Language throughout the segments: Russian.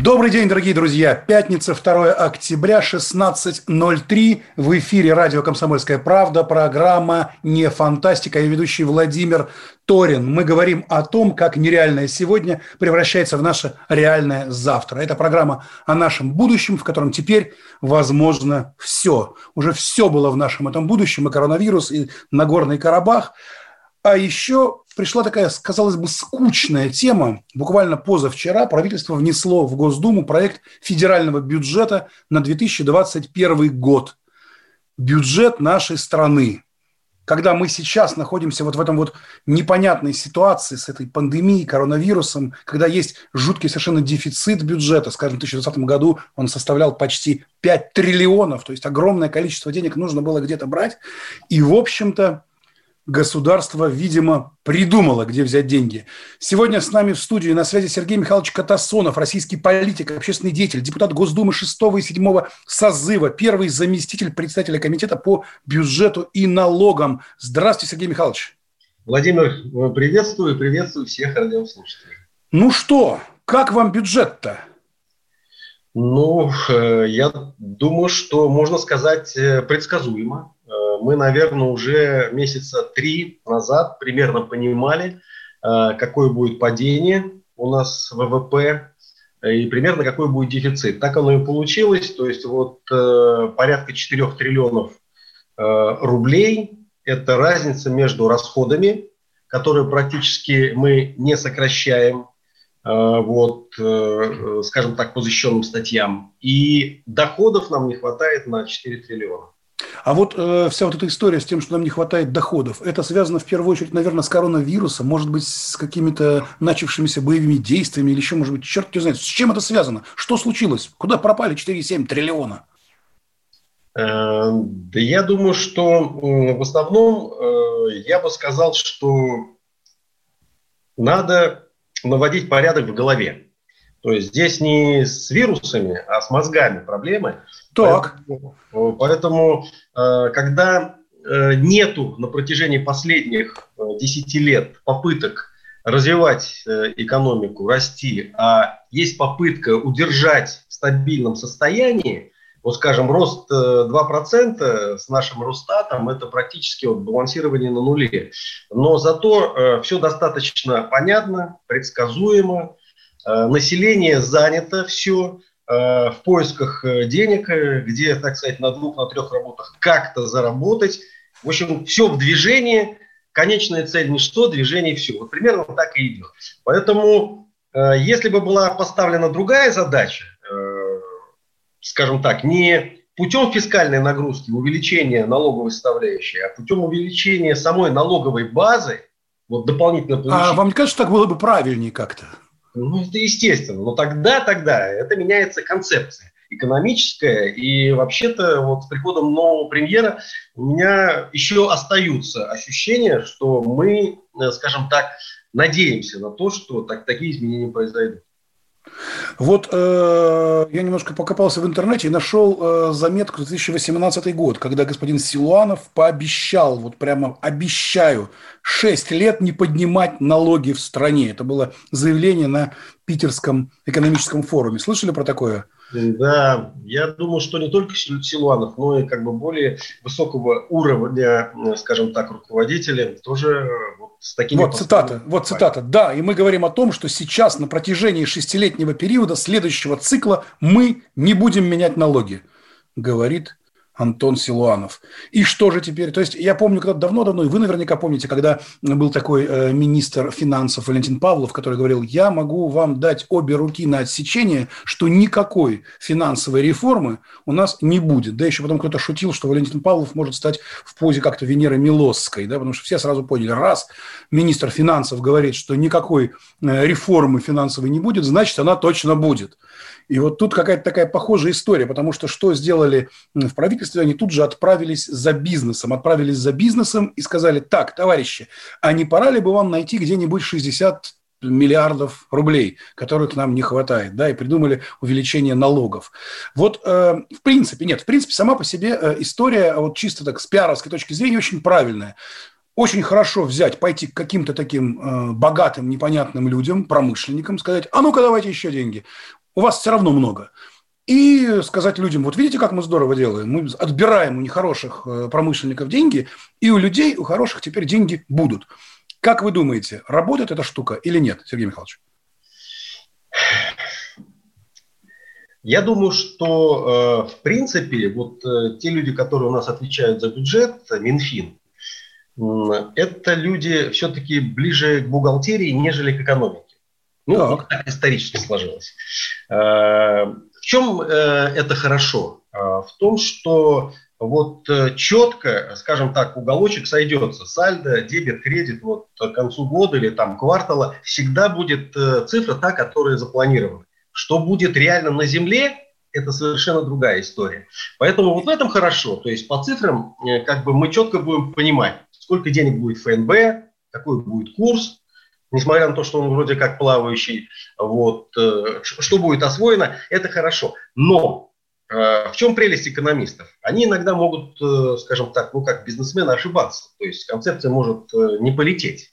Добрый день, дорогие друзья. Пятница, 2 октября, 16.03. В эфире радио «Комсомольская правда». Программа «Не фантастика». Я ведущий Владимир Торин. Мы говорим о том, как нереальное сегодня превращается в наше реальное завтра. Это программа о нашем будущем, в котором теперь возможно все. Уже все было в нашем этом будущем. И коронавирус, и Нагорный Карабах. А еще пришла такая, казалось бы, скучная тема. Буквально позавчера правительство внесло в Госдуму проект федерального бюджета на 2021 год. Бюджет нашей страны. Когда мы сейчас находимся вот в этом вот непонятной ситуации с этой пандемией, коронавирусом, когда есть жуткий совершенно дефицит бюджета, скажем, в 2020 году он составлял почти 5 триллионов, то есть огромное количество денег нужно было где-то брать. И, в общем-то, государство, видимо, придумало, где взять деньги. Сегодня с нами в студии на связи Сергей Михайлович Катасонов, российский политик, общественный деятель, депутат Госдумы 6 и 7 созыва, первый заместитель председателя комитета по бюджету и налогам. Здравствуйте, Сергей Михайлович. Владимир, приветствую, приветствую всех радиослушателей. Ну что, как вам бюджет-то? Ну, э, я думаю, что можно сказать э, предсказуемо мы, наверное, уже месяца три назад примерно понимали, э, какое будет падение у нас ВВП и примерно какой будет дефицит. Так оно и получилось. То есть вот э, порядка 4 триллионов э, рублей – это разница между расходами, которые практически мы не сокращаем, вот, скажем так, по защищенным статьям, и доходов нам не хватает на 4 триллиона. А вот э, вся вот эта история с тем, что нам не хватает доходов, это связано в первую очередь, наверное, с коронавирусом, может быть, с какими-то начавшимися боевыми действиями или еще, может быть, черт не знает. С чем это связано? Что случилось? Куда пропали 4,7 триллиона? Э, да я думаю, что в основном э, я бы сказал, что надо наводить порядок в голове. То есть здесь не с вирусами, а с мозгами проблемы. Так. Поэтому, поэтому э, когда э, нету на протяжении последних 10 э, лет попыток развивать экономику, расти, а есть попытка удержать в стабильном состоянии, вот скажем, рост 2% с нашим Росстатом – это практически вот балансирование на нуле. Но зато все достаточно понятно, предсказуемо, население занято все, Э, в поисках э, денег, э, где, так сказать, на двух, на трех работах как-то заработать. В общем, все в движении, конечная цель ничто, движение все. Вот примерно так и идет. Поэтому, если бы была поставлена другая задача, скажем так, не путем фискальной нагрузки, увеличения налоговой составляющей, а путем увеличения самой налоговой базы, вот дополнительно получить... А вам не кажется, что так было бы правильнее как-то? Ну, это естественно. Но тогда, тогда это меняется концепция экономическая. И вообще-то вот с приходом нового премьера у меня еще остаются ощущения, что мы, э, скажем так, надеемся на то, что так, такие изменения произойдут. Вот э, я немножко покопался в интернете и нашел э, заметку 2018 год, когда господин Силуанов пообещал, вот прямо обещаю, 6 лет не поднимать налоги в стране. Это было заявление на Питерском экономическом форуме. Слышали про такое? Да, я думаю, что не только Силуанов, но и как бы более высокого уровня, скажем так, руководители тоже вот с такими... Вот цитата, вот цитата. Да, и мы говорим о том, что сейчас на протяжении шестилетнего периода следующего цикла мы не будем менять налоги, говорит Антон Силуанов. И что же теперь? То есть я помню, когда давно-давно, и вы наверняка помните, когда был такой э, министр финансов Валентин Павлов, который говорил, я могу вам дать обе руки на отсечение, что никакой финансовой реформы у нас не будет. Да еще потом кто-то шутил, что Валентин Павлов может стать в позе как-то Венеры Милосской, да, потому что все сразу поняли, раз министр финансов говорит, что никакой э, реформы финансовой не будет, значит, она точно будет. И вот тут какая-то такая похожая история, потому что что сделали в правительстве, они тут же отправились за бизнесом, отправились за бизнесом и сказали, так, товарищи, а не пора ли бы вам найти где-нибудь 60 миллиардов рублей, которых нам не хватает, да, и придумали увеличение налогов. Вот, э, в принципе, нет, в принципе, сама по себе э, история, вот чисто так с пиаровской точки зрения, очень правильная. Очень хорошо взять, пойти к каким-то таким э, богатым, непонятным людям, промышленникам, сказать, а ну-ка давайте еще деньги у вас все равно много. И сказать людям, вот видите, как мы здорово делаем, мы отбираем у нехороших э, промышленников деньги, и у людей, у хороших теперь деньги будут. Как вы думаете, работает эта штука или нет, Сергей Михайлович? Я думаю, что э, в принципе вот э, те люди, которые у нас отвечают за бюджет, Минфин, это люди все-таки ближе к бухгалтерии, нежели к экономике. Ну, так. так исторически сложилось. Э, в чем э, это хорошо? Э, в том, что вот четко, скажем так, уголочек сойдется. Сальдо, дебет, кредит вот к концу года или там квартала всегда будет цифра та, которая запланирована. Что будет реально на земле, это совершенно другая история. Поэтому вот в этом хорошо. То есть по цифрам как бы мы четко будем понимать, сколько денег будет ФНБ, какой будет курс, несмотря на то, что он вроде как плавающий, вот, э, что будет освоено, это хорошо. Но э, в чем прелесть экономистов? Они иногда могут, э, скажем так, ну как бизнесмены ошибаться, то есть концепция может не полететь.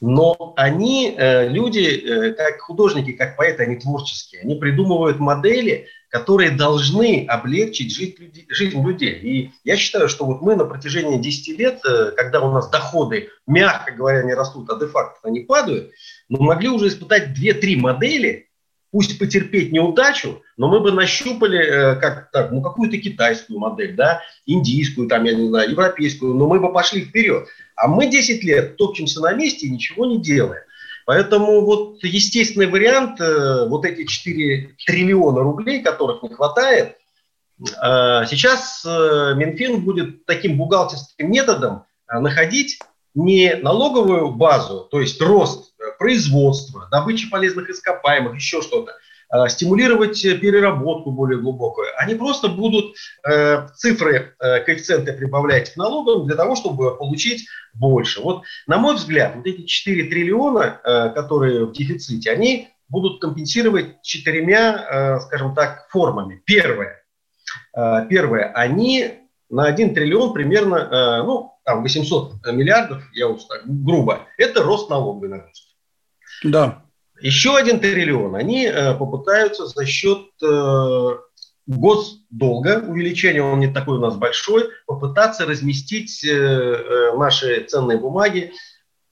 Но они, люди, как художники, как поэты, они творческие, они придумывают модели, которые должны облегчить жизнь людей. И я считаю, что вот мы на протяжении 10 лет, э, когда у нас доходы, мягко говоря, не растут, а де-факто они падают, мы могли уже испытать 2-3 модели, пусть потерпеть неудачу, но мы бы нащупали э, как, так, ну, какую-то китайскую модель, да, индийскую, там, я не знаю, европейскую, но мы бы пошли вперед. А мы 10 лет топчемся на месте и ничего не делаем. Поэтому вот естественный вариант, э, вот эти 4 триллиона рублей, которых не хватает, э, сейчас Минфин будет таким бухгалтерским методом находить не налоговую базу, то есть рост производства, добычи полезных ископаемых, еще что-то, Э, стимулировать переработку более глубокую. Они просто будут э, цифры, э, коэффициенты прибавлять к налогам для того, чтобы получить больше. Вот, на мой взгляд, вот эти 4 триллиона, которые в дефиците, они будут компенсировать четырьмя, скажем так, формами. Первое. Первое. Они на 1 триллион примерно, ну, там 800 миллиардов, я вот так грубо, это рост налоговой нагрузки. Да. Еще один триллион они э, попытаются за счет э, госдолга, увеличение он не такой у нас большой, попытаться разместить э, наши ценные бумаги.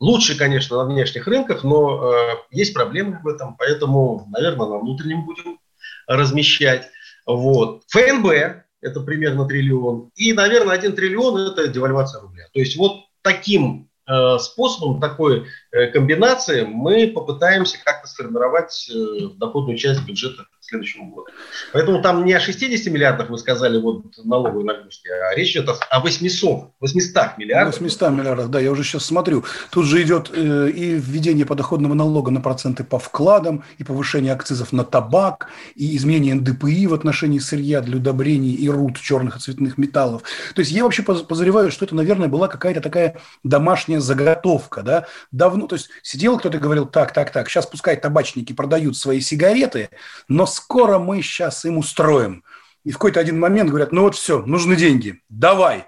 Лучше, конечно, на внешних рынках, но есть проблемы в этом, поэтому, наверное, на внутреннем будем размещать. Вот. ФНБ – это примерно триллион. И, наверное, один триллион – это девальвация рубля. То есть вот таким способом такой э, комбинации мы попытаемся как-то сформировать э, доходную часть бюджета к следующему году. Поэтому там не о 60 миллиардах вы сказали вот налоговой нагрузки, а речь идет о 800, 800 миллиардах. 800 миллиардах, да, я уже сейчас смотрю. Тут же идет и введение подоходного налога на проценты по вкладам, и повышение акцизов на табак, и изменение НДПИ в отношении сырья для удобрений и руд черных и цветных металлов. То есть я вообще подозреваю, что это, наверное, была какая-то такая домашняя заготовка, да, давно, то есть сидел кто-то и говорил, так, так, так, сейчас пускай табачники продают свои сигареты, но скоро мы сейчас им устроим. И в какой-то один момент говорят, ну вот все, нужны деньги, давай.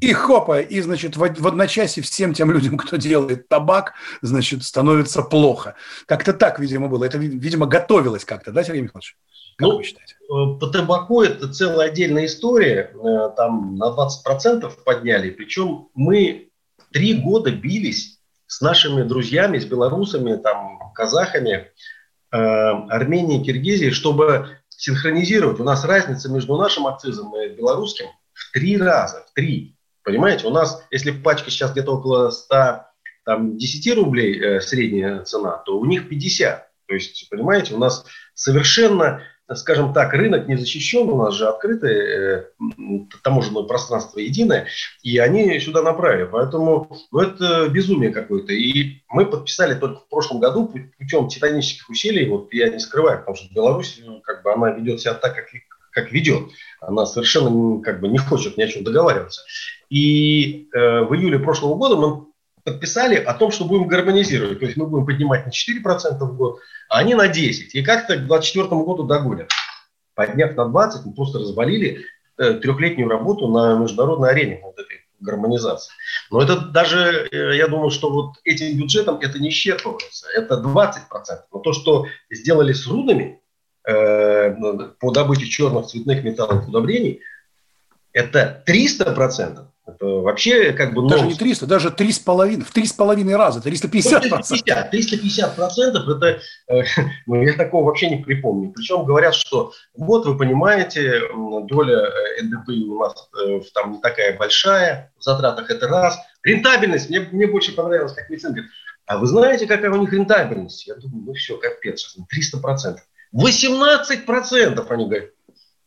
И хопа, и, значит, в, одночасье всем тем людям, кто делает табак, значит, становится плохо. Как-то так, видимо, было. Это, видимо, готовилось как-то, да, Сергей Михайлович? Как ну, вы считаете? Э, по табаку это целая отдельная история. Э, там на 20% подняли. Причем мы три года бились с нашими друзьями, с белорусами, там, казахами, э, Арменией, Киргизией, чтобы синхронизировать. У нас разница между нашим акцизом и белорусским в три раза, в три. Понимаете, у нас, если пачка сейчас где-то около 100, там, 10 рублей э, средняя цена, то у них 50. То есть, понимаете, у нас совершенно скажем так, рынок не защищен, у нас же открытое э, таможенное пространство единое, и они сюда направили. Поэтому ну, это безумие какое-то. И мы подписали только в прошлом году путем титанических усилий, вот я не скрываю, потому что Беларусь, ну, как бы она ведет себя так, как, как ведет. Она совершенно как бы не хочет ни о чем договариваться. И э, в июле прошлого года мы подписали о том, что будем гармонизировать. То есть мы будем поднимать на 4% в год, а они на 10%. И как-то к 2024 году догонят. Подняв на 20%, мы просто развалили э, трехлетнюю работу на международной арене вот этой гармонизации. Но это даже, э, я думаю, что вот этим бюджетом это не исчерпывается. Это 20%. Но то, что сделали с рудами э, по добыче черных цветных металлов удобрений, это 300%. Это вообще как бы... Даже не 300, даже 3,5, в 3,5 раза, 350 350, 350 процентов, это, э, ну, я такого вообще не припомню. Причем говорят, что вот вы понимаете, доля э, НДПИ у нас э, там не такая большая, в затратах это раз. Рентабельность, мне, мне больше понравилось, как Митин говорит, а вы знаете, какая у них рентабельность? Я думаю, ну все, капец, 300 процентов. 18 процентов, они говорят.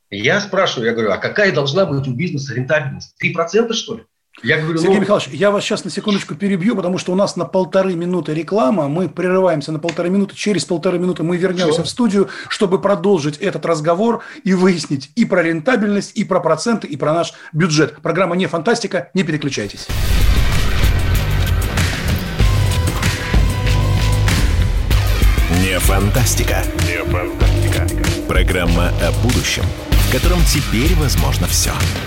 Я спрашиваю, я говорю, а какая должна быть у бизнеса рентабельность? 3% что ли? Я говорю, Сергей ну... Михайлович, я вас сейчас на секундочку перебью, потому что у нас на полторы минуты реклама, мы прерываемся на полторы минуты, через полторы минуты мы вернемся Что? в студию, чтобы продолжить этот разговор и выяснить и про рентабельность, и про проценты, и про наш бюджет. Программа «Не фантастика», не переключайтесь. Не фантастика. Не фантастика. Программа о будущем – в котором теперь возможно все. Про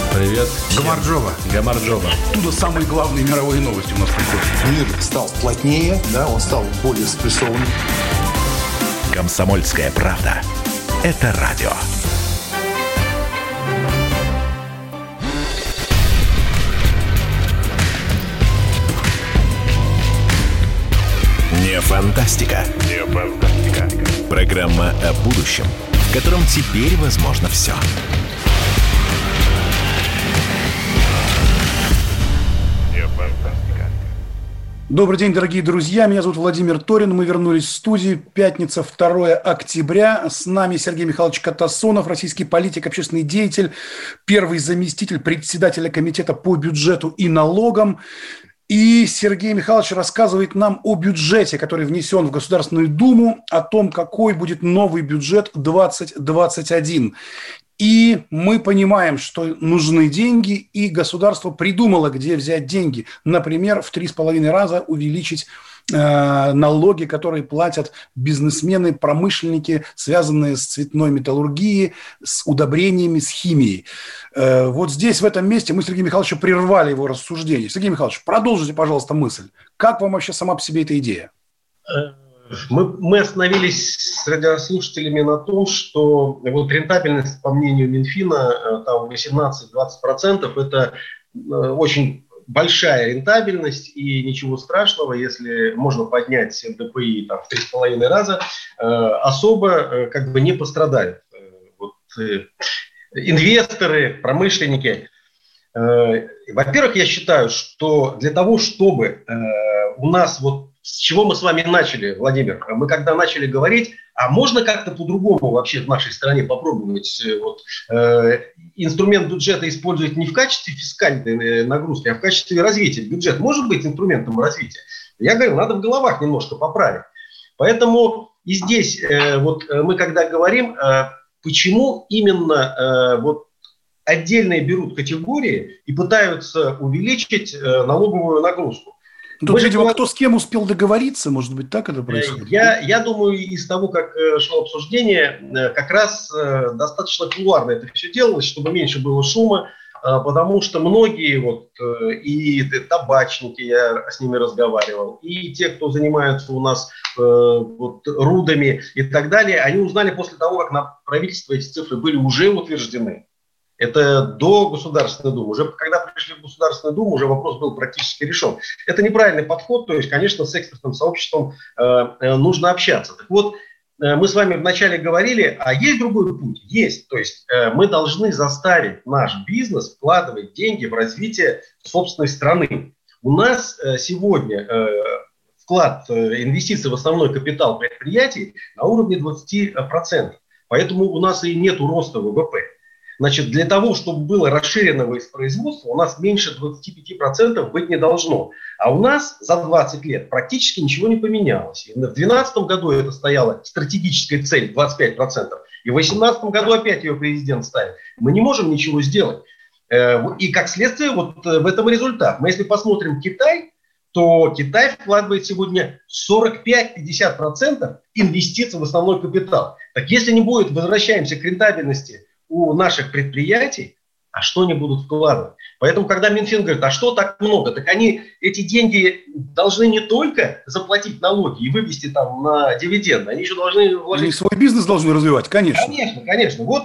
Привет. Гамарджова. Гамарджова. Оттуда самые главные мировые новости у нас приходят. Мир стал плотнее, да, он стал более спрессованным. Комсомольская правда. Это радио. Не фантастика. Не фантастика. Программа о будущем, в котором теперь возможно все. Все. Добрый день, дорогие друзья. Меня зовут Владимир Торин. Мы вернулись в студию. Пятница, 2 октября. С нами Сергей Михайлович Катасонов, российский политик, общественный деятель, первый заместитель председателя комитета по бюджету и налогам. И Сергей Михайлович рассказывает нам о бюджете, который внесен в Государственную Думу, о том, какой будет новый бюджет 2021. И мы понимаем, что нужны деньги, и государство придумало, где взять деньги. Например, в три с половиной раза увеличить э, налоги, которые платят бизнесмены, промышленники, связанные с цветной металлургией, с удобрениями, с химией. Э, вот здесь, в этом месте, мы Сергея Михайловича прервали его рассуждение. Сергей Михайлович, продолжите, пожалуйста, мысль. Как вам вообще сама по себе эта идея? Э, мы, мы остановились с радиослушателями на том, что вот рентабельность, по мнению Минфина, э, там 18-20% это э, очень большая рентабельность и ничего страшного, если можно поднять НДПИ там, в 3,5 раза, э, особо как бы не пострадают. Вот, инвесторы, промышленники. Во-первых, я считаю, что для того, чтобы у нас вот с чего мы с вами начали, Владимир? Мы когда начали говорить, а можно как-то по-другому вообще в нашей стране попробовать э, вот, э, инструмент бюджета использовать не в качестве фискальной э, нагрузки, а в качестве развития. Бюджет может быть инструментом развития. Я говорю, надо в головах немножко поправить. Поэтому и здесь э, вот э, мы когда говорим, э, почему именно э, вот отдельные берут категории и пытаются увеличить э, налоговую нагрузку. Тут, Мы видимо, кто с кем успел договориться, может быть, так это происходит? Я, я думаю, из того, как э, шло обсуждение, э, как раз э, достаточно кулуарно это все делалось, чтобы меньше было шума. потому что многие вот и табачники, я с ними разговаривал, и те, кто занимаются у нас вот, рудами и так далее, они узнали после того, как на правительство эти цифры были уже утверждены. Это до Государственной Думы. Уже когда пришли в Государственную Думу, уже вопрос был практически решен. Это неправильный подход, то есть, конечно, с экспертным сообществом э, э, нужно общаться. Так вот, э, мы с вами вначале говорили, а есть другой путь? Есть. То есть э, мы должны заставить наш бизнес вкладывать деньги в развитие собственной страны. У нас э, сегодня э, вклад э, инвестиций в основной капитал предприятий на уровне 20%. Поэтому у нас и нет роста ВВП. Значит, для того, чтобы было расширенное производство, у нас меньше 25% быть не должно. А у нас за 20 лет практически ничего не поменялось. И в 2012 году это стояла стратегическая цель 25%. И в 2018 году опять ее президент ставит. Мы не можем ничего сделать. Э, и как следствие вот э, в этом результат. Мы если посмотрим Китай, то Китай вкладывает сегодня 45-50% инвестиций в основной капитал. Так если не будет, возвращаемся к рентабельности у наших предприятий, а что они будут вкладывать. Поэтому, когда Минфин говорит, а что так много, так они эти деньги должны не только заплатить налоги и вывести там на дивиденды, они еще должны вложить... Они свой бизнес должны развивать, конечно. Конечно, конечно. Вот,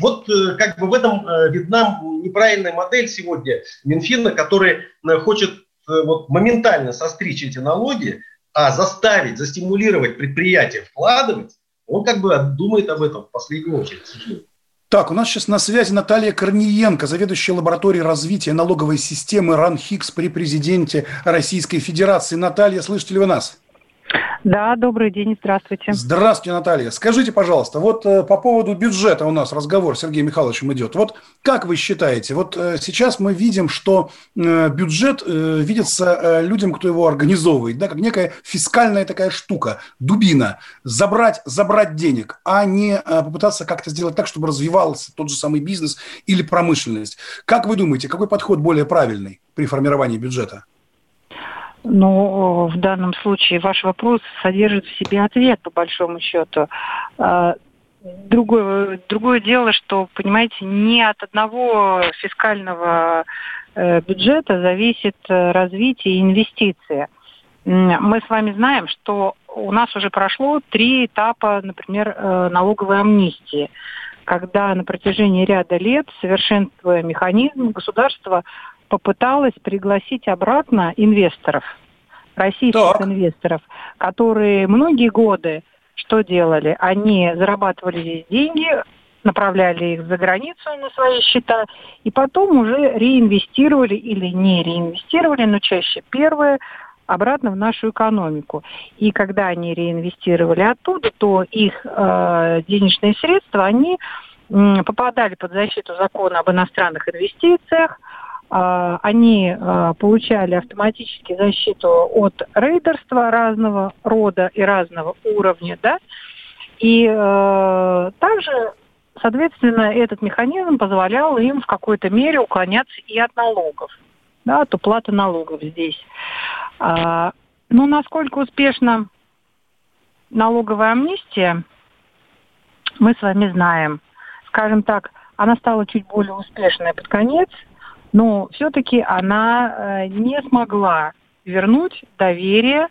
вот э, как бы в этом э, видна неправильная модель сегодня Минфина, который э, хочет вот моментально состричь эти налоги, а заставить, застимулировать предприятия вкладывать, он как бы думает об этом в последнюю очередь. Так, у нас сейчас на связи Наталья Корниенко, заведующая лабораторией развития налоговой системы РАНХИКС при президенте Российской Федерации. Наталья, слышите ли вы нас? Да, добрый день, здравствуйте. Здравствуйте, Наталья. Скажите, пожалуйста, вот э, по поводу бюджета у нас разговор с Сергеем Михайловичем идет. Вот как вы считаете, вот э, сейчас мы видим, что э, бюджет видится людям, кто его организовывает, да, как некая фискальная такая штука, дубина, забрать, забрать денег, а не попытаться как-то сделать так, чтобы развивался тот же самый бизнес или промышленность. Как вы думаете, какой подход более правильный при формировании бюджета? Но в данном случае ваш вопрос содержит в себе ответ, по большому счету. А, другое, другое дело, что, понимаете, не от одного фискального э, бюджета зависит э, развитие и инвестиции. Мы с вами знаем, что у нас уже прошло три этапа, например, налоговой амнистии, когда на протяжении ряда лет, совершенствуя механизм, государство попыталась пригласить обратно инвесторов, российских так. инвесторов, которые многие годы что делали? Они зарабатывали здесь деньги, направляли их за границу на свои счета, и потом уже реинвестировали или не реинвестировали, но чаще первые, обратно в нашу экономику. И когда они реинвестировали оттуда, то их э, денежные средства, они э, попадали под защиту закона об иностранных инвестициях, они а, получали автоматически защиту от рейдерства разного рода и разного уровня, да, и э, также, соответственно, этот механизм позволял им в какой-то мере уклоняться и от налогов, да, от уплаты налогов здесь. А, ну, насколько успешна налоговая амнистия, мы с вами знаем. Скажем так, она стала чуть более успешной под конец – но все-таки она э, не смогла вернуть доверие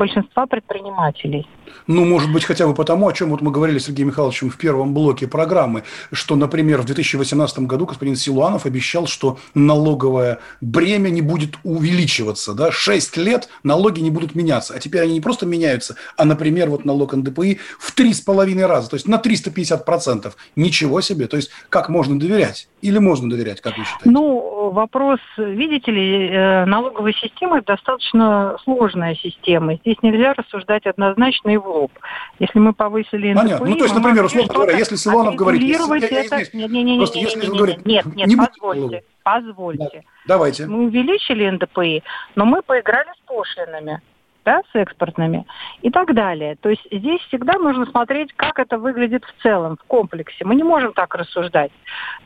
большинства предпринимателей. Ну, может быть, хотя бы потому, о чем вот мы говорили с Сергеем Михайловичем в первом блоке программы, что, например, в 2018 году господин Силуанов обещал, что налоговое бремя не будет увеличиваться. Да? Шесть лет налоги не будут меняться. А теперь они не просто меняются, а, например, вот налог НДПИ в три с половиной раза, то есть на 350%. Ничего себе. То есть как можно доверять? Или можно доверять, как вы считаете? Ну, вопрос, видите ли, э, налоговая система достаточно сложная система. Здесь здесь нельзя рассуждать однозначно и в лоб. Если мы повысили НДПИ... Понятно. Ну, то есть, например, условно говоря, если Силуанов говорит... Это... Нет, нет, нет, нет, нет, нет, нет, нет, нет, позвольте. Позвольте. Да. Давайте. Мы увеличили НДПИ, но мы поиграли с пошлинами да, с экспортными и так далее. То есть здесь всегда нужно смотреть, как это выглядит в целом, в комплексе. Мы не можем так рассуждать.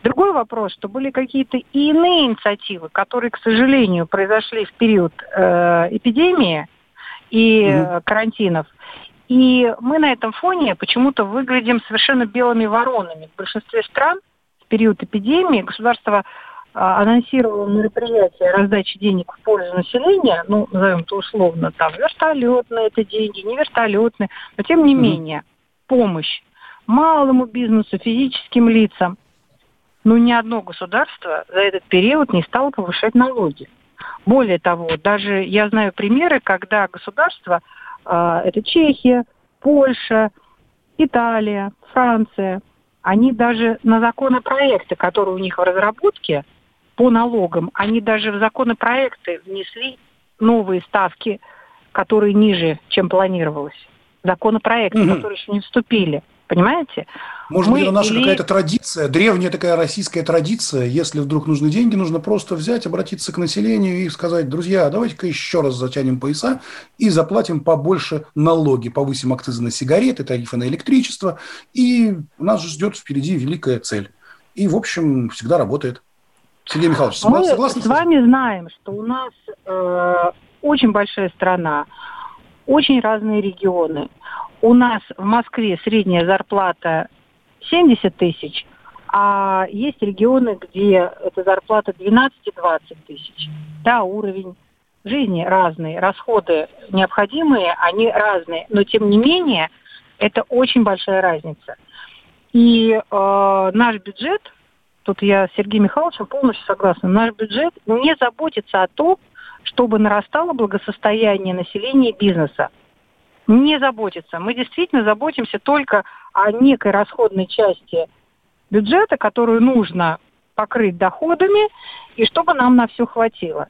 Другой вопрос, что были какие-то и иные инициативы, которые, к сожалению, произошли в период э, эпидемии, и mm-hmm. карантинов. И мы на этом фоне почему-то выглядим совершенно белыми воронами. В большинстве стран в период эпидемии государство а, анонсировала мероприятие раздачи денег в пользу населения, ну, назовем это условно, там, вертолетные это деньги, не вертолетные, но тем не mm-hmm. менее, помощь малому бизнесу, физическим лицам. Но ни одно государство за этот период не стало повышать налоги. Более того, даже я знаю примеры, когда государство, э, это Чехия, Польша, Италия, Франция, они даже на законопроекты, которые у них в разработке, по налогам, они даже в законопроекты внесли новые ставки, которые ниже, чем планировалось. Законопроекты, угу. которые еще не вступили. Понимаете? Может Мы быть, это наша или... какая-то традиция, древняя такая российская традиция. Если вдруг нужны деньги, нужно просто взять, обратиться к населению и сказать, друзья, давайте-ка еще раз затянем пояса и заплатим побольше налоги, повысим акцизы на сигареты, тарифы на электричество, и нас ждет впереди великая цель. И, в общем, всегда работает. Сергей Михайлович, Мы согласны? с вами знаем, что у нас э, очень большая страна, очень разные регионы. У нас в Москве средняя зарплата 70 тысяч, а есть регионы, где эта зарплата 12-20 тысяч. Да, уровень жизни разный, расходы необходимые, они разные, но тем не менее это очень большая разница. И э, наш бюджет тут я с Сергеем Михайловичем полностью согласна, наш бюджет не заботится о том, чтобы нарастало благосостояние населения и бизнеса. Не заботится. Мы действительно заботимся только о некой расходной части бюджета, которую нужно покрыть доходами, и чтобы нам на все хватило.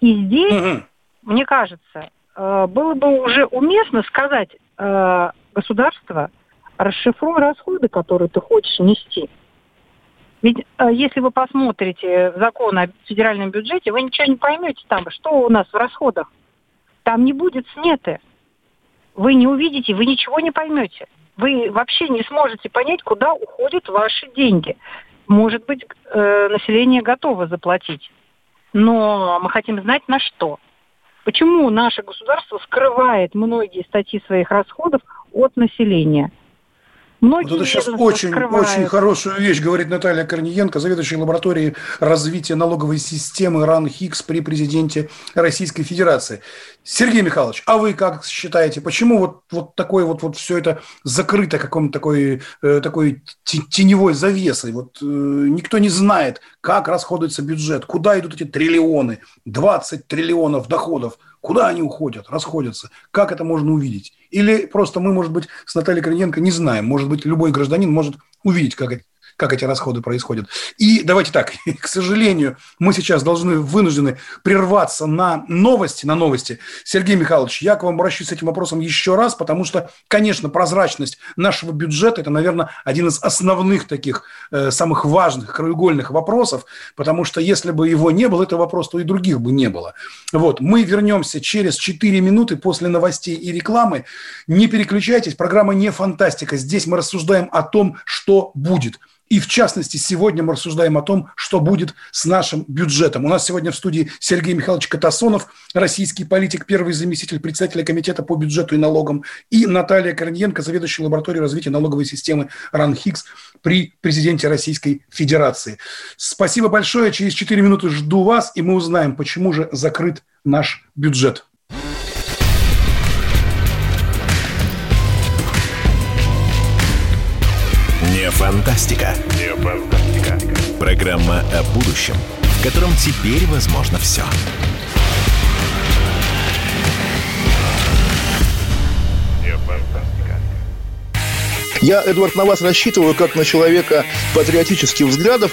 И здесь, угу. мне кажется, э, было бы уже уместно сказать э, государство, расшифруй расходы, которые ты хочешь нести. Ведь э, если вы посмотрите закон о федеральном бюджете, вы ничего не поймете там, что у нас в расходах. Там не будет сметы. Вы не увидите, вы ничего не поймете. Вы вообще не сможете понять, куда уходят ваши деньги. Может быть, э, население готово заплатить. Но мы хотим знать на что. Почему наше государство скрывает многие статьи своих расходов от населения? Многие вот это сейчас очень, очень хорошую вещь говорит Наталья Корниенко, заведующая лабораторией развития налоговой системы РАН ХИКС при президенте Российской Федерации. Сергей Михайлович, а вы как считаете, почему вот, вот такое вот, вот все это закрыто каком-то такой, э, такой теневой завесой? Вот э, никто не знает, как расходуется бюджет, куда идут эти триллионы, 20 триллионов доходов – Куда они уходят, расходятся? Как это можно увидеть? Или просто мы, может быть, с Натальей Корниенко не знаем. Может быть, любой гражданин может увидеть, как как эти расходы происходят. И давайте так, к сожалению, мы сейчас должны, вынуждены прерваться на новости, на новости. Сергей Михайлович, я к вам обращусь с этим вопросом еще раз, потому что, конечно, прозрачность нашего бюджета – это, наверное, один из основных таких э, самых важных, краеугольных вопросов, потому что если бы его не было, этого вопроса, то и других бы не было. Вот, мы вернемся через 4 минуты после новостей и рекламы. Не переключайтесь, программа не фантастика. Здесь мы рассуждаем о том, что будет. И в частности, сегодня мы рассуждаем о том, что будет с нашим бюджетом. У нас сегодня в студии Сергей Михайлович Катасонов, российский политик, первый заместитель председателя комитета по бюджету и налогам, и Наталья Корниенко, заведующая лабораторией развития налоговой системы РАНХИКС при президенте Российской Федерации. Спасибо большое. Через 4 минуты жду вас, и мы узнаем, почему же закрыт наш бюджет. Фантастика. Не фантастика. Программа о будущем, в котором теперь возможно все. Я, Эдвард, на вас рассчитываю как на человека патриотических взглядов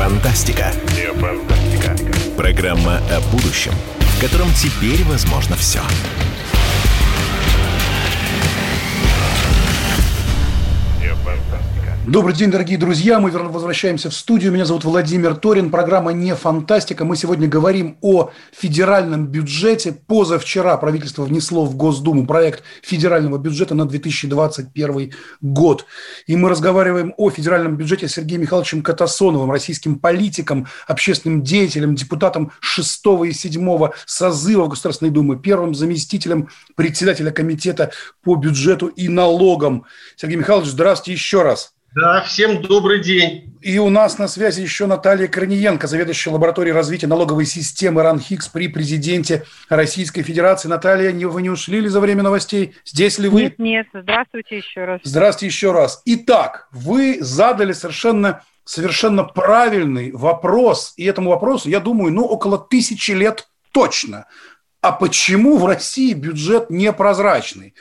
Фантастика. Программа о будущем, в котором теперь возможно все. Добрый день, дорогие друзья. Мы возвращаемся в студию. Меня зовут Владимир Торин. Программа «Не фантастика». Мы сегодня говорим о федеральном бюджете. Позавчера правительство внесло в Госдуму проект федерального бюджета на 2021 год. И мы разговариваем о федеральном бюджете с Сергеем Михайловичем Катасоновым, российским политиком, общественным деятелем, депутатом 6 и 7 созыва Государственной Думы, первым заместителем председателя комитета по бюджету и налогам. Сергей Михайлович, здравствуйте еще раз. Да, всем добрый день. И у нас на связи еще Наталья Корниенко, заведующая лабораторией развития налоговой системы РАНХИКС при президенте Российской Федерации. Наталья, не, вы не ушли ли за время новостей? Здесь ли вы? Нет, нет, здравствуйте еще раз. Здравствуйте еще раз. Итак, вы задали совершенно, совершенно правильный вопрос, и этому вопросу, я думаю, ну, около тысячи лет точно. А почему в России бюджет непрозрачный?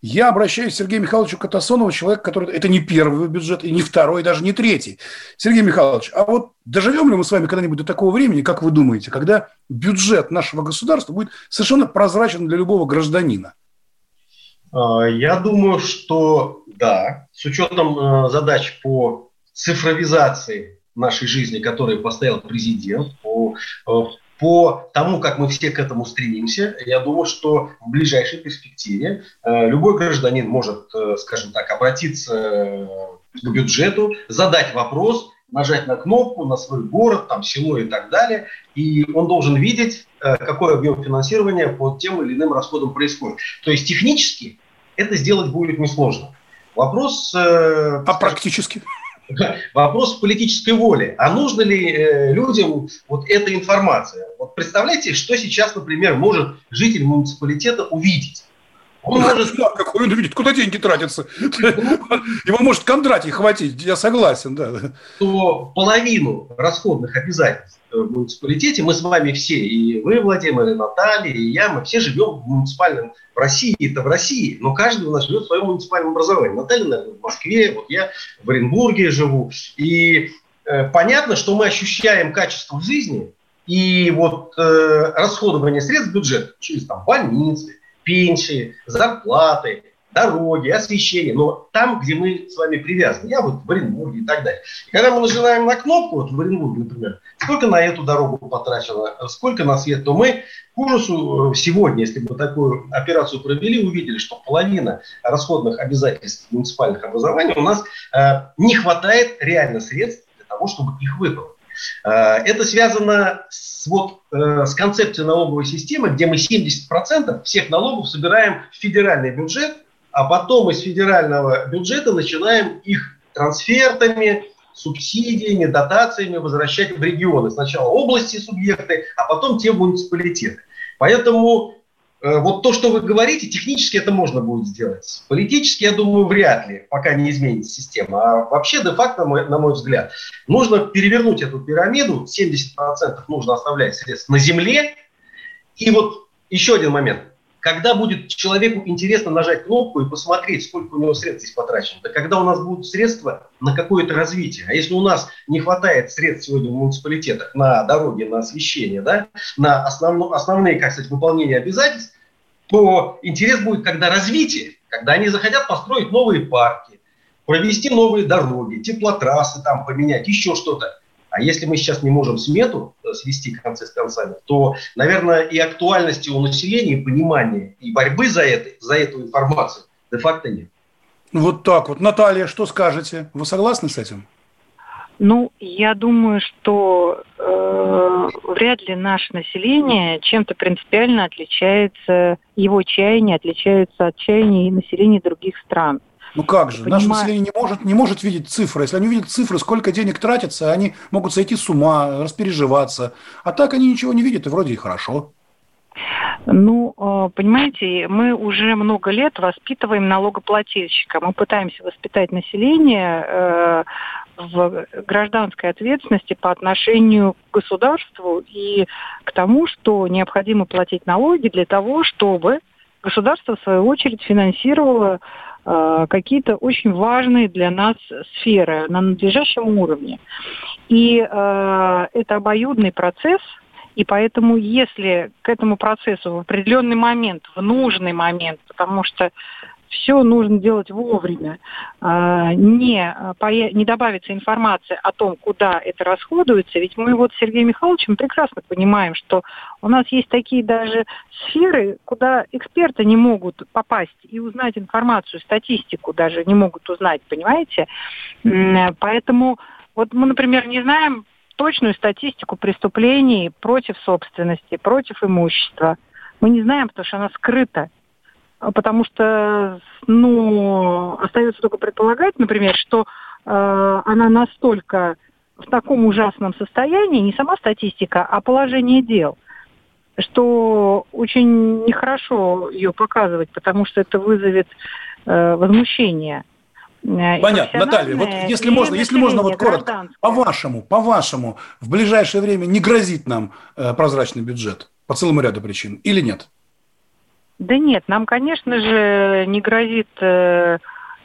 Я обращаюсь к Сергею Михайловичу Катасонову, человек, который... Это не первый бюджет, и не второй, и даже не третий. Сергей Михайлович, а вот доживем ли мы с вами когда-нибудь до такого времени, как вы думаете, когда бюджет нашего государства будет совершенно прозрачен для любого гражданина? А, я думаю, что да, с учетом э, задач по цифровизации нашей жизни, которые поставил президент, по э, по тому, как мы все к этому стремимся, я думаю, что в ближайшей перспективе э, любой гражданин может, э, скажем так, обратиться э, к бюджету, задать вопрос, нажать на кнопку на свой город, там, село и так далее, и он должен видеть, какой объем финансирования по тем или иным расходам происходит. То есть технически это сделать будет несложно. Вопрос... А практически? Вопрос политической воли. А нужно ли э, людям вот эта информация? Вот представляете, что сейчас, например, может житель муниципалитета увидеть? Он может... Да, какой он видит, куда деньги тратятся. Его может Кондратий хватить, я согласен, да. То половину расходных обязательств в муниципалитете мы с вами все, и вы, Владимир, и Наталья, и я, мы все живем в муниципальном, в России, это в России, но каждый у нас живет в своем муниципальном образовании. Наталья, наверное, в Москве, вот я в Оренбурге живу. И э, понятно, что мы ощущаем качество жизни и вот э, расходование средств бюджета через там больницы, пенсии, зарплаты, дороги, освещение, но там, где мы с вами привязаны. Я вот в Оренбурге и так далее. И когда мы нажимаем на кнопку, вот в Оренбурге, например, сколько на эту дорогу потрачено, сколько на свет, то мы к ужасу э, сегодня, если бы такую операцию провели, увидели, что половина расходных обязательств муниципальных образований у нас э, не хватает реально средств для того, чтобы их выполнить. Э, это связано с, вот, э, с концепцией налоговой системы, где мы 70% всех налогов собираем в федеральный бюджет, а потом из федерального бюджета начинаем их трансфертами, субсидиями, дотациями возвращать в регионы. Сначала области субъекты, а потом те муниципалитеты. Поэтому вот то, что вы говорите, технически это можно будет сделать. Политически, я думаю, вряд ли, пока не изменится система. А вообще, де-факто, на мой взгляд, нужно перевернуть эту пирамиду, 70% нужно оставлять средств на земле. И вот еще один момент. Когда будет человеку интересно нажать кнопку и посмотреть, сколько у него средств здесь потрачено, да когда у нас будут средства на какое-то развитие. А если у нас не хватает средств сегодня в муниципалитетах на дороги, на освещение, да, на основно, основные, как сказать, выполнения обязательств, то интерес будет, когда развитие, когда они захотят построить новые парки, провести новые дороги, теплотрассы там поменять, еще что-то. А если мы сейчас не можем смету э, свести концы с концами, то, наверное, и актуальности у населения, и понимания, и борьбы за, это, за эту информацию де-факто нет. Вот так вот. Наталья, что скажете? Вы согласны с этим? Ну, я думаю, что э, вряд ли наше население чем-то принципиально отличается, его чаяние отличаются от чаяний населения других стран. Ну как же, Понимаю. наше население не может, не может видеть цифры. Если они видят цифры, сколько денег тратится, они могут сойти с ума, распереживаться. А так они ничего не видят, и вроде и хорошо. Ну, э, понимаете, мы уже много лет воспитываем налогоплательщика. Мы пытаемся воспитать население э, в гражданской ответственности по отношению к государству и к тому, что необходимо платить налоги для того, чтобы государство, в свою очередь, финансировало какие-то очень важные для нас сферы на надлежащем уровне. И э, это обоюдный процесс, и поэтому, если к этому процессу в определенный момент, в нужный момент, потому что все нужно делать вовремя. А, не, не добавится информация о том, куда это расходуется, ведь мы вот с Сергеем Михайловичем прекрасно понимаем, что у нас есть такие даже сферы, куда эксперты не могут попасть и узнать информацию, статистику даже не могут узнать, понимаете? Поэтому вот мы, например, не знаем точную статистику преступлений против собственности, против имущества. Мы не знаем, потому что она скрыта. А потому что, ну, остается только предполагать, например, что э, она настолько в таком ужасном состоянии, не сама статистика, а положение дел, что очень нехорошо ее показывать, потому что это вызовет э, возмущение. Э, Понятно, Наталья, вот если можно, если можно вот коротко, по-вашему, по-вашему, в ближайшее время не грозит нам э, прозрачный бюджет по целому ряду причин или нет? Да нет, нам, конечно же, не грозит э,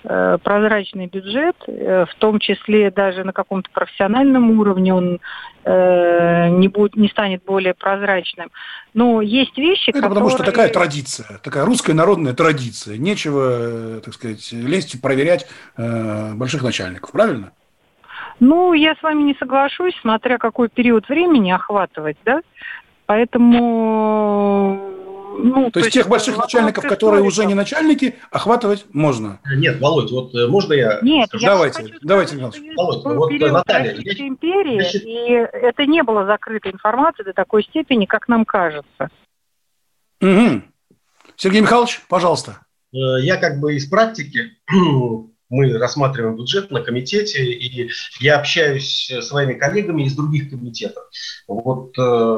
э, прозрачный бюджет, э, в том числе даже на каком-то профессиональном уровне он э, не, будет, не станет более прозрачным. Но есть вещи, Это которые... потому что такая традиция, такая русская народная традиция. Нечего, э, так сказать, лезть и проверять э, больших начальников, правильно? Ну, я с вами не соглашусь, смотря какой период времени охватывать, да. Поэтому ну, то, то есть тех больших начальников, которые уже не начальники, охватывать можно. Нет, Володь, вот э, можно я Нет, скажу? Я давайте, сказать, давайте, Володь, вот э, Наталья. Есть... империи, Значит... и это не было закрытой информацией до такой степени, как нам кажется. Угу. Сергей Михайлович, пожалуйста. Э, я как бы из практики мы рассматриваем бюджет на комитете, и я общаюсь с своими коллегами из других комитетов. Вот э,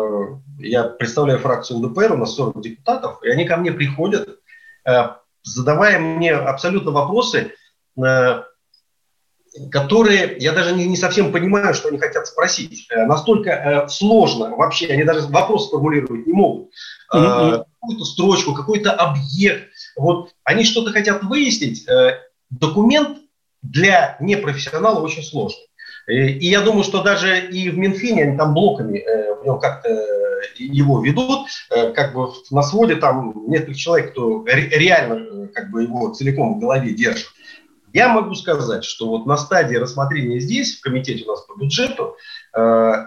я представляю фракцию ЛДПР, у нас 40 депутатов, и они ко мне приходят, э, задавая мне абсолютно вопросы, э, которые я даже не, не совсем понимаю, что они хотят спросить. Э, настолько э, сложно вообще, они даже вопрос сформулировать не могут. Э. Какую-то строчку, какой-то объект. Вот они что-то хотят выяснить, э, документ для непрофессионала очень сложный. И я думаю, что даже и в Минфине они там блоками э, нем как-то его ведут, э, как бы на своде там несколько человек, кто реально э, как бы его целиком в голове держит. Я могу сказать, что вот на стадии рассмотрения здесь, в комитете у нас по бюджету,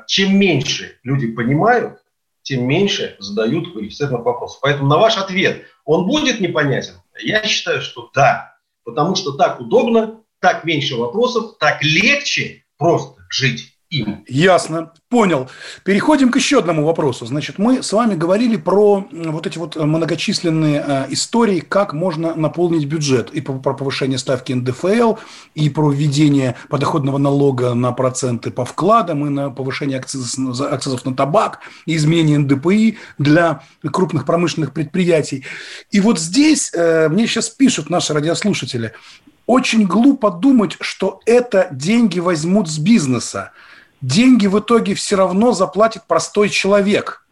чем меньше люди понимают, тем меньше задают квалифицированных вопросов. Поэтому на ваш ответ, он будет непонятен? Я считаю, что да, потому что так удобно, так меньше вопросов, так легче просто жить им. Ясно, понял. Переходим к еще одному вопросу. Значит, мы с вами говорили про вот эти вот многочисленные э, истории, как можно наполнить бюджет. И про повышение ставки НДФЛ, и про введение подоходного налога на проценты по вкладам, и на повышение акцизов, акцизов на табак, и изменение НДПИ для крупных промышленных предприятий. И вот здесь э, мне сейчас пишут наши радиослушатели, очень глупо думать, что это деньги возьмут с бизнеса деньги в итоге все равно заплатит простой человек,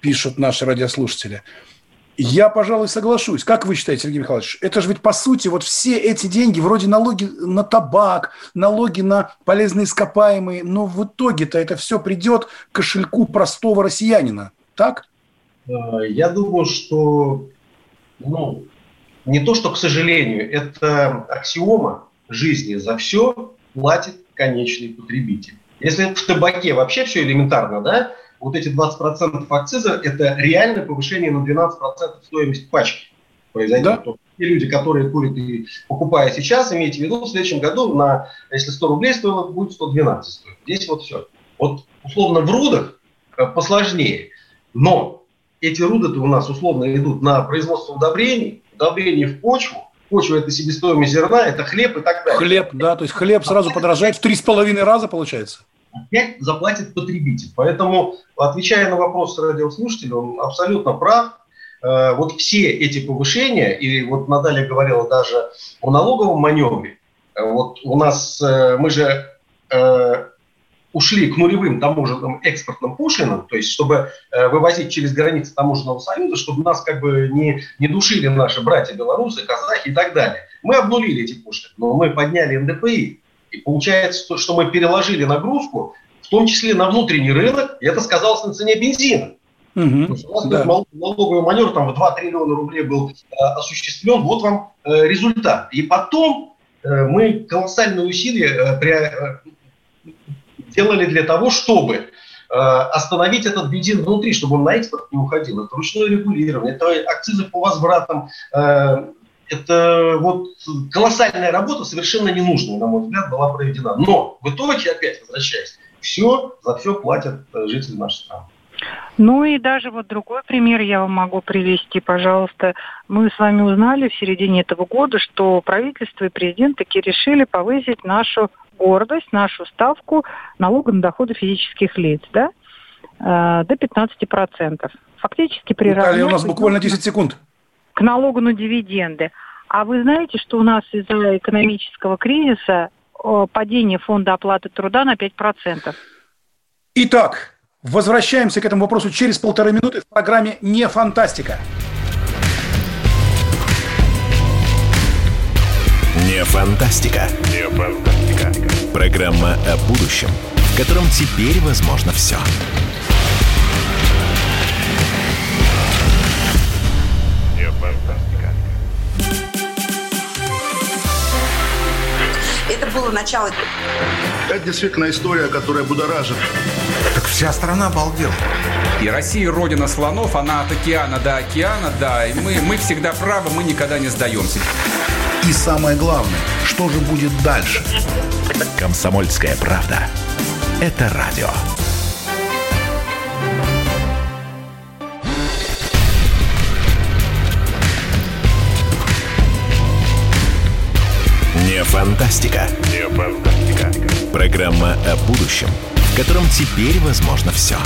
пишут наши радиослушатели. Я, пожалуй, соглашусь. Как вы считаете, Сергей Михайлович? Это же ведь, по сути, вот все эти деньги, вроде налоги на табак, налоги на полезные ископаемые, но в итоге-то это все придет к кошельку простого россиянина. Так? А, я думаю, что ну, не то, что, к сожалению, это аксиома жизни. За все платит конечный потребитель. Если в табаке вообще все элементарно, да, вот эти 20% акциза – это реальное повышение на 12% стоимости пачки произойдет. Да? То, те люди, которые курят и покупая сейчас, имейте в виду, в следующем году, на, если 100 рублей стоило, будет 112 стоить. Здесь вот все. Вот условно в рудах э, посложнее, но эти руды у нас условно идут на производство удобрений, удобрений в почву, почва – это себестоимость зерна, это хлеб и так далее. Хлеб, да, то есть хлеб сразу подорожает в три с половиной раза, получается? Опять заплатит потребитель. Поэтому, отвечая на вопрос радиослушателя, он абсолютно прав. Э, вот все эти повышения, и вот Наталья говорила даже о налоговом маневре, э, вот у нас, э, мы же ушли к нулевым таможенным экспортным пошлинам, то есть чтобы э, вывозить через границы таможенного союза, чтобы нас как бы не, не душили наши братья белорусы, казахи и так далее. Мы обнулили эти пошлины, но мы подняли НДПИ. И получается, что мы переложили нагрузку, в том числе на внутренний рынок, и это сказалось на цене бензина. Угу. у нас да. налоговый маневр там в 2 триллиона рублей был э, осуществлен. Вот вам э, результат. И потом э, мы колоссальные усилия э, при, э, делали для того, чтобы э, остановить этот бензин внутри, чтобы он на экспорт не уходил. Это ручное регулирование, это акцизы по возвратам, э, это вот колоссальная работа, совершенно ненужная, на мой взгляд, была проведена. Но в итоге, опять возвращаясь, все, за все платят э, жители нашей страны. Ну и даже вот другой пример я вам могу привести, пожалуйста. Мы с вами узнали в середине этого года, что правительство и президент таки решили повысить нашу гордость, нашу ставку налога на доходы физических лиц, да, э, до 15%. Фактически приравнять... Наталья, у нас буквально 10 секунд. К налогу на дивиденды. А вы знаете, что у нас из-за экономического кризиса падение фонда оплаты труда на 5%? Итак, возвращаемся к этому вопросу через полторы минуты в программе «Не фантастика». Не фантастика. Не фантастика. Программа о будущем, в котором теперь возможно все. Не фантастика. Это было начало. Это действительно история, которая будоражит. Так вся страна обалдела. И Россия родина слонов, она от океана до океана, да. И мы, мы всегда правы, мы никогда не сдаемся. И самое главное, что же будет дальше? Комсомольская правда. Это радио. Не фантастика. Не фантастика. Программа о будущем, в котором теперь возможно все.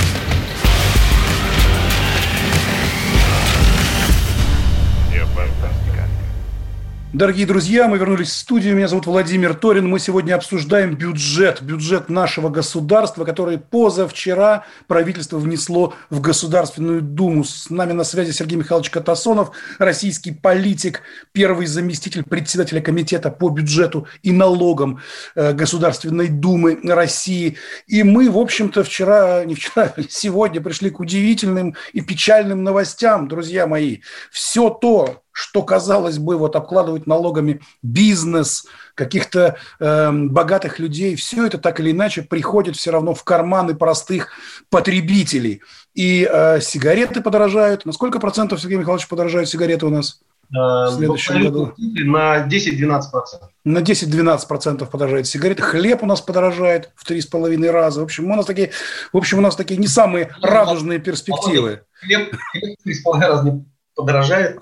Дорогие друзья, мы вернулись в студию. Меня зовут Владимир Торин. Мы сегодня обсуждаем бюджет, бюджет нашего государства, который позавчера правительство внесло в Государственную Думу. С нами на связи Сергей Михайлович Катасонов, российский политик, первый заместитель председателя комитета по бюджету и налогам э, Государственной Думы России. И мы, в общем-то, вчера, не вчера, сегодня пришли к удивительным и печальным новостям, друзья мои. Все то, что, казалось бы, вот обкладывать налогами бизнес, каких-то э, богатых людей, все это так или иначе приходит все равно в карманы простых потребителей. И э, сигареты подорожают. На сколько процентов, Сергей Михайлович, подорожают сигареты у нас? Э, в следующем году? На 10-12%. На 10-12% процентов подорожает сигареты. Хлеб у нас подорожает в 3,5 раза. В общем, у нас такие, в общем, у нас такие не самые радужные перспективы. Хлеб, хлеб 3,5 раза не подорожает,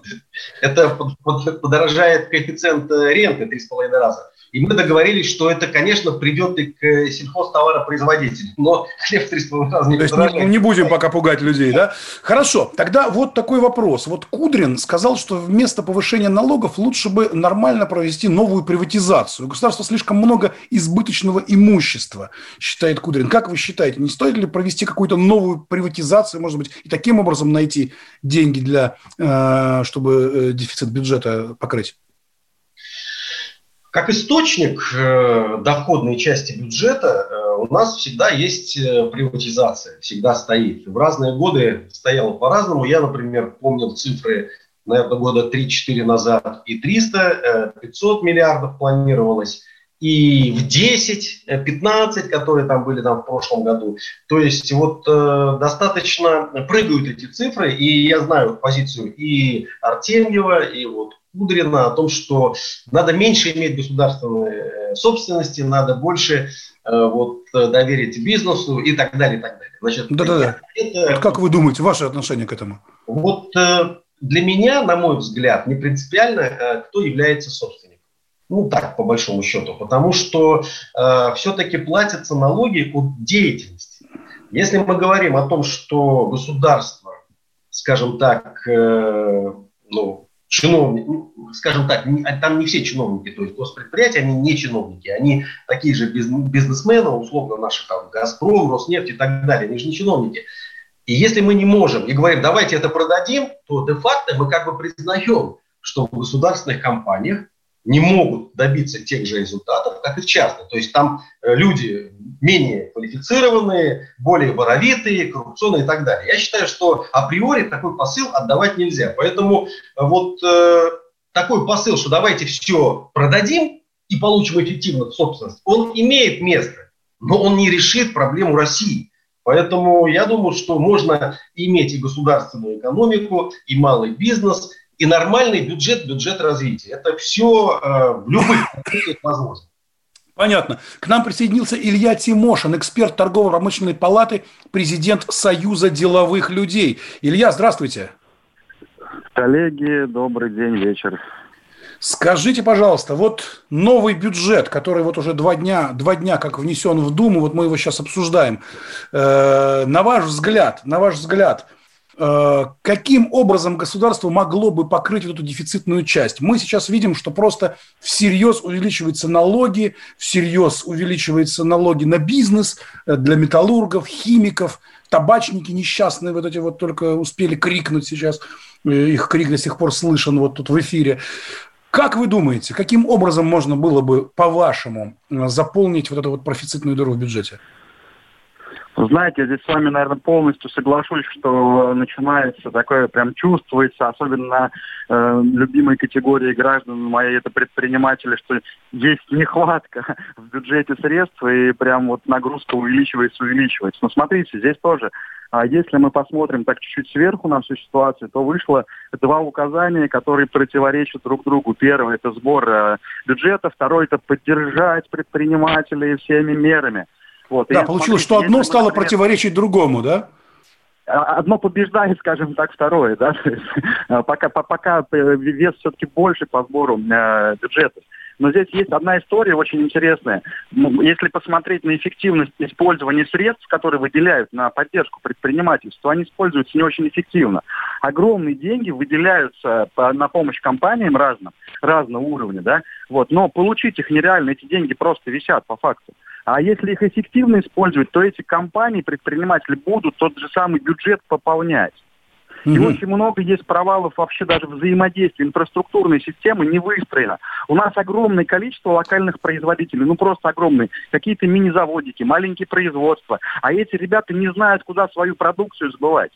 это подорожает коэффициент э, ренты 3,5 раза. И мы договорились, что это, конечно, придет и к э, сельхозтоваропроизводителям. Но хлеб в 3,5 раза не То есть не, не будем пока пугать людей, да? Хорошо, тогда вот такой вопрос. Вот Кудрин сказал, что вместо повышения налогов лучше бы нормально провести новую приватизацию. У государства слишком много избыточного имущества, считает Кудрин. Как вы считаете, не стоит ли провести какую-то новую приватизацию, может быть, и таким образом найти деньги для, э, чтобы дефицит бюджета покрыть? Как источник э, доходной части бюджета э, у нас всегда есть э, приватизация, всегда стоит. В разные годы стояло по-разному. Я, например, помнил цифры, наверное, года 3-4 назад и 300, 500 миллиардов планировалось, и в 10, 15, которые там были там в прошлом году. То есть вот э, достаточно прыгают эти цифры, и я знаю позицию и Артемьева, и вот Кудрина о том, что надо меньше иметь государственной э, собственности, надо больше э, вот, доверить бизнесу и так далее, и так далее. Значит, Да-да-да. Это... Как вы думаете, ваше отношение к этому? Вот э, для меня, на мой взгляд, не принципиально, кто является собственником. Ну, так, по большому счету. Потому что э, все-таки платятся налоги от деятельности. Если мы говорим о том, что государство, скажем так, э, ну, чиновники, ну, скажем так, а там не все чиновники, то есть госпредприятия, они не чиновники, они такие же бизнесмены, условно наши там Газпром, Роснефть и так далее, они же не чиновники. И если мы не можем и говорим, давайте это продадим, то де-факто мы как бы признаем, что в государственных компаниях не могут добиться тех же результатов, как и частные. То есть там э, люди менее квалифицированные, более воровитые, коррупционные и так далее. Я считаю, что априори такой посыл отдавать нельзя. Поэтому э, вот э, такой посыл, что давайте все продадим и получим эффективно собственность, он имеет место, но он не решит проблему России. Поэтому я думаю, что можно иметь и государственную экономику, и малый бизнес, и нормальный бюджет, бюджет развития. Это все э, в любых возможно. Понятно. К нам присоединился Илья Тимошин, эксперт торгово-промышленной палаты, президент Союза деловых людей. Илья, здравствуйте. Коллеги, добрый день, вечер. Скажите, пожалуйста, вот новый бюджет, который вот уже два дня, два дня как внесен в Думу, вот мы его сейчас обсуждаем. Э, на ваш взгляд, на ваш взгляд, э, каким образом государство могло бы покрыть вот эту дефицитную часть? Мы сейчас видим, что просто всерьез увеличиваются налоги, всерьез увеличиваются налоги на бизнес э, для металлургов, химиков, табачники несчастные вот эти вот только успели крикнуть сейчас, э, их крик до сих пор слышен вот тут в эфире. Как вы думаете, каким образом можно было бы, по-вашему, заполнить вот эту вот профицитную дыру в бюджете? Знаете, здесь с вами, наверное, полностью соглашусь, что начинается такое, прям чувствуется, особенно э, любимой категории граждан моей, это предприниматели, что есть нехватка в бюджете средств, и прям вот нагрузка увеличивается, увеличивается. Но смотрите, здесь тоже а если мы посмотрим так чуть-чуть сверху на всю ситуацию, то вышло два указания, которые противоречат друг другу. Первое – это сбор э, бюджета, второе – это поддержать предпринимателей всеми мерами. Вот. Да, получилось, что одно стало например, противоречить другому, да? А, одно побеждает, скажем так, второе, да, э, пока, пока э, вес все-таки больше по сбору э, бюджета. Но здесь есть одна история очень интересная. Ну, если посмотреть на эффективность использования средств, которые выделяют на поддержку предпринимательства, они используются не очень эффективно. Огромные деньги выделяются на помощь компаниям разным, разного уровня, да, вот, но получить их нереально, эти деньги просто висят по факту. А если их эффективно использовать, то эти компании, предприниматели будут тот же самый бюджет пополнять. И угу. очень много есть провалов вообще даже взаимодействия. Инфраструктурной системы не выстроена. У нас огромное количество локальных производителей, ну просто огромные. Какие-то мини-заводики, маленькие производства. А эти ребята не знают, куда свою продукцию сбывать.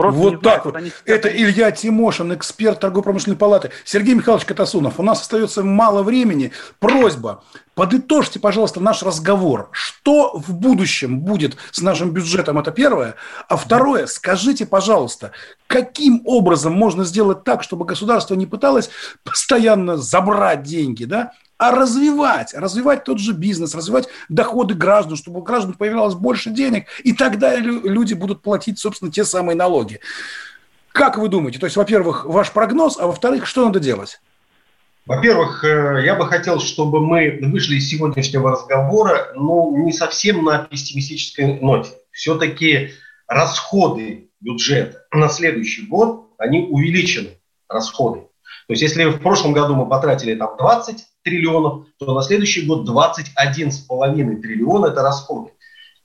Просто вот так вот. Это Илья Тимошин, эксперт торгово-промышленной палаты. Сергей Михайлович Катасунов, у нас остается мало времени. Просьба, подытожьте, пожалуйста, наш разговор. Что в будущем будет с нашим бюджетом, это первое. А второе, скажите, пожалуйста, каким образом можно сделать так, чтобы государство не пыталось постоянно забрать деньги, да, а развивать, развивать тот же бизнес, развивать доходы граждан, чтобы у граждан появлялось больше денег, и тогда люди будут платить, собственно, те самые налоги. Как вы думаете? То есть, во-первых, ваш прогноз, а во-вторых, что надо делать? Во-первых, э, я бы хотел, чтобы мы вышли из сегодняшнего разговора, ну, не совсем на пессимистической ноте. Все-таки расходы бюджета на следующий год, они увеличены, расходы. То есть, если в прошлом году мы потратили там 20 триллионов, то на следующий год 21,5 триллиона – это расходы.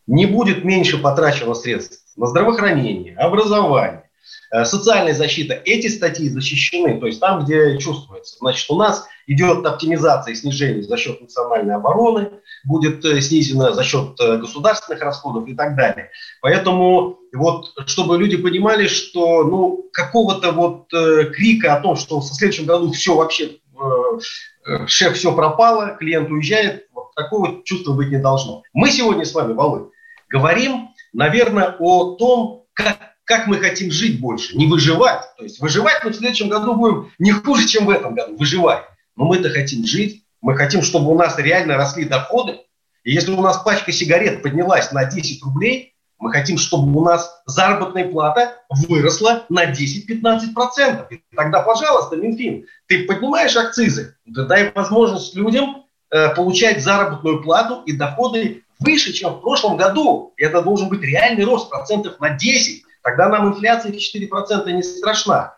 Не будет меньше потрачено средств на здравоохранение, образование, Э, социальная защита, эти статьи защищены, то есть там, где чувствуется. Значит, у нас идет оптимизация и снижение за счет национальной обороны, будет э, снизено за счет э, государственных расходов и так далее. Поэтому вот, чтобы люди понимали, что ну, какого-то вот э, крика о том, что в следующем году все вообще, шеф все пропало, клиент уезжает, вот такого чувства быть не должно. Мы сегодня с вами, Володь, говорим, наверное, о том, как как мы хотим жить больше, не выживать. То есть выживать мы в следующем году будем не хуже, чем в этом году, выживать. Но мы-то хотим жить, мы хотим, чтобы у нас реально росли доходы. И если у нас пачка сигарет поднялась на 10 рублей, мы хотим, чтобы у нас заработная плата выросла на 10-15%. И тогда, пожалуйста, Минфин, ты поднимаешь акцизы, ты дай возможность людям э, получать заработную плату и доходы выше, чем в прошлом году. И это должен быть реальный рост процентов на 10. Тогда нам инфляция в 4% не страшна.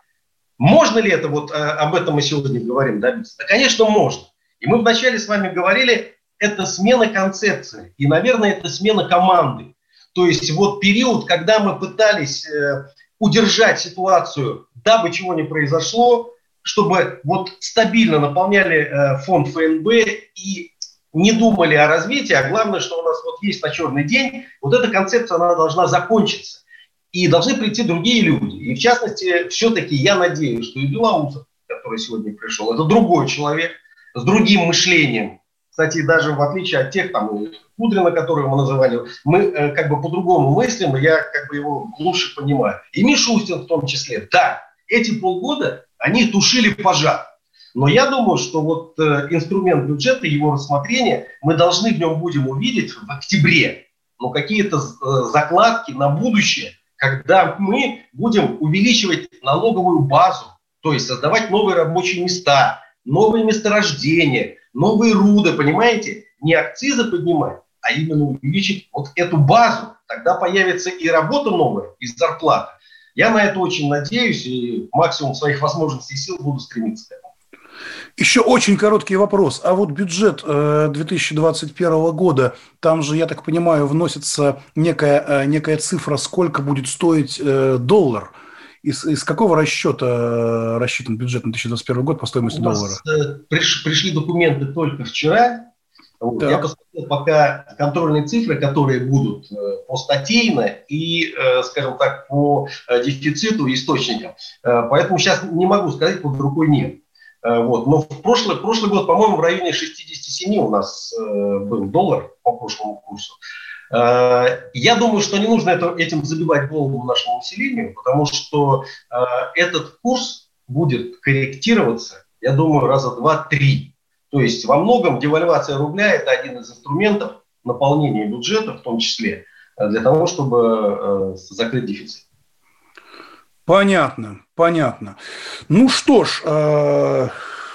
Можно ли это, вот э, об этом мы сегодня говорим, добиться? Да, конечно, можно. И мы вначале с вами говорили, это смена концепции. И, наверное, это смена команды. То есть вот период, когда мы пытались э, удержать ситуацию, дабы чего не произошло, чтобы вот стабильно наполняли э, фонд ФНБ и не думали о развитии, а главное, что у нас вот есть на черный день, вот эта концепция, она должна закончиться. И должны прийти другие люди. И в частности, все-таки я надеюсь, что и Белоусов, который сегодня пришел, это другой человек с другим мышлением. Кстати, даже в отличие от тех, там, Кудрина, которого мы называли, мы э, как бы по-другому мыслим, я как бы его лучше понимаю. И Мишустин в том числе. Да, эти полгода они тушили пожар. Но я думаю, что вот э, инструмент бюджета, его рассмотрение, мы должны в нем будем увидеть в октябре. Но какие-то э, закладки на будущее, когда мы будем увеличивать налоговую базу, то есть создавать новые рабочие места, новые месторождения, новые руды, понимаете? Не акцизы поднимать, а именно увеличить вот эту базу. Тогда появится и работа новая, и зарплата. Я на это очень надеюсь и максимум своих возможностей и сил буду стремиться к этому. Еще очень короткий вопрос. А вот бюджет 2021 э, года, там же, я так понимаю, вносится некая, э, некая цифра, сколько будет стоить э, доллар. Из, из какого расчета рассчитан бюджет на 2021 год по стоимости У доллара? Приш, пришли документы только вчера. Вот. Я посмотрел пока контрольные цифры, которые будут по статейно и, скажем так, по дефициту источникам. Поэтому сейчас не могу сказать, под рукой нет. Э, вот. Но в прошлый, прошлый год, по-моему, в районе 67 у нас э, был доллар по прошлому курсу. Э, я думаю, что не нужно этим забивать голову нашему населению, потому что э, этот курс будет корректироваться, я думаю, раза два-три. То есть во многом девальвация рубля – это один из инструментов наполнения бюджета, в том числе, э, для того, чтобы закрыть дефицит. Понятно, понятно. Ну что ж,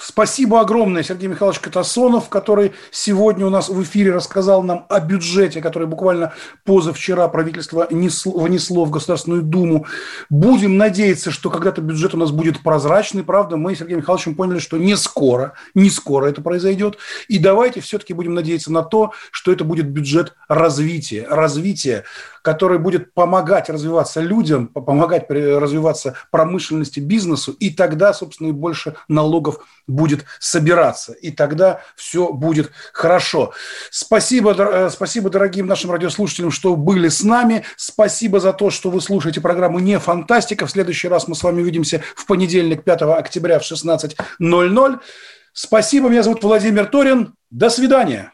Спасибо огромное, Сергей Михайлович Катасонов, который сегодня у нас в эфире рассказал нам о бюджете, который буквально позавчера правительство внесло в Государственную Думу. Будем надеяться, что когда-то бюджет у нас будет прозрачный, правда? Мы с Сергеем Михайловичем поняли, что не скоро, не скоро это произойдет. И давайте все-таки будем надеяться на то, что это будет бюджет развития. Развития, который будет помогать развиваться людям, помогать развиваться промышленности, бизнесу, и тогда, собственно, и больше налогов будет собираться, и тогда все будет хорошо. Спасибо, э, спасибо дорогим нашим радиослушателям, что были с нами. Спасибо за то, что вы слушаете программу «Не фантастика». В следующий раз мы с вами увидимся в понедельник, 5 октября в 16.00. Спасибо, меня зовут Владимир Торин. До свидания.